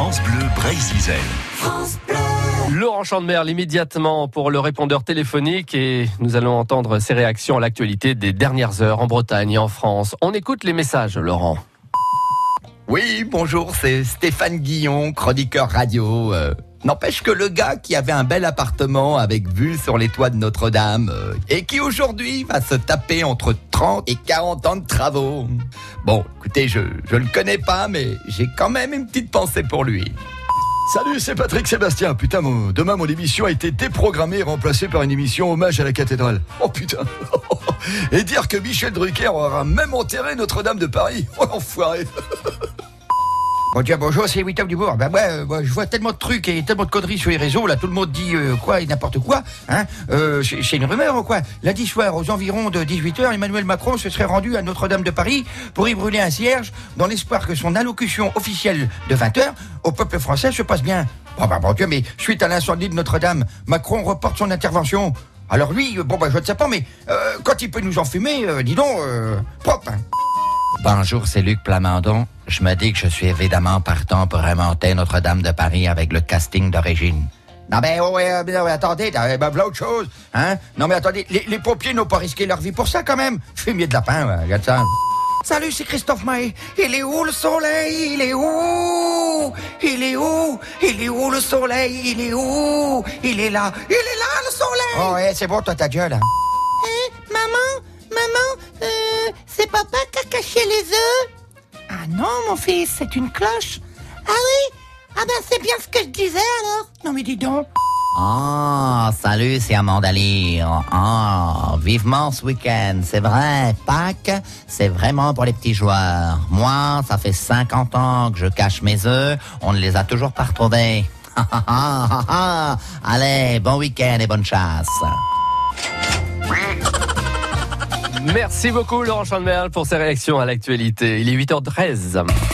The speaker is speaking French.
France Bleu Brésil. Laurent Chandemerle immédiatement pour le répondeur téléphonique et nous allons entendre ses réactions à l'actualité des dernières heures en Bretagne et en France. On écoute les messages, Laurent. Oui, bonjour, c'est Stéphane Guillon, chroniqueur radio. Euh, N'empêche que le gars qui avait un bel appartement avec vue sur les toits de Notre-Dame euh, et qui aujourd'hui va se taper entre 30 et 40 ans de travaux. Bon, écoutez, je je le connais pas, mais j'ai quand même une petite pensée pour lui. Salut, c'est Patrick Sébastien. Putain, demain mon émission a été déprogrammée et remplacée par une émission hommage à la cathédrale. Oh putain. Et dire que Michel Drucker aura même enterré Notre-Dame de Paris. Oh l'enfoiré. Bonjour, c'est Wittem Dubourg. Ben ouais, euh, moi, je vois tellement de trucs et tellement de conneries sur les réseaux, là tout le monde dit euh, quoi et n'importe quoi, hein euh, c'est une rumeur ou quoi? Lundi soir, aux environs de 18h, Emmanuel Macron se serait rendu à Notre-Dame de Paris pour y brûler un cierge dans l'espoir que son allocution officielle de 20h au peuple français se passe bien. Bon bah bon Dieu, mais suite à l'incendie de Notre-Dame, Macron reporte son intervention. Alors lui, bon bah je ne sais pas, mais quand il peut nous enfumer, dis donc, propre. hein. Bonjour, c'est Luc Plamondon. Je me dis que je suis évidemment partant pour remonter Notre-Dame de Paris avec le casting d'origine. Non mais oh, ouais, mais non, mais attendez, euh, ben, voilà autre chose, hein? Non mais attendez, les, les pompiers n'ont pas risqué leur vie pour ça quand même. Fumier de lapin, ouais, regarde ça. Salut, c'est Christophe Maé. Il est où le soleil? Il est où? Il est où? Il est où le soleil? Il est où? Il est là. Il est là le soleil. Oh ouais, c'est bon, toi ta gueule. Hein. Maman, maman, euh, c'est papa qui a caché les œufs? Non, mon fils, c'est une cloche. Ah oui Ah ben c'est bien ce que je disais alors. Non mais dis donc. Oh, salut, c'est Amanda Lear. Oh, vivement ce week-end. C'est vrai, Pâques, c'est vraiment pour les petits joueurs. Moi, ça fait 50 ans que je cache mes œufs. On ne les a toujours pas retrouvés. Allez, bon week-end et bonne chasse. Merci beaucoup, Laurent Chandemerle, pour ses réactions à l'actualité. Il est 8h13.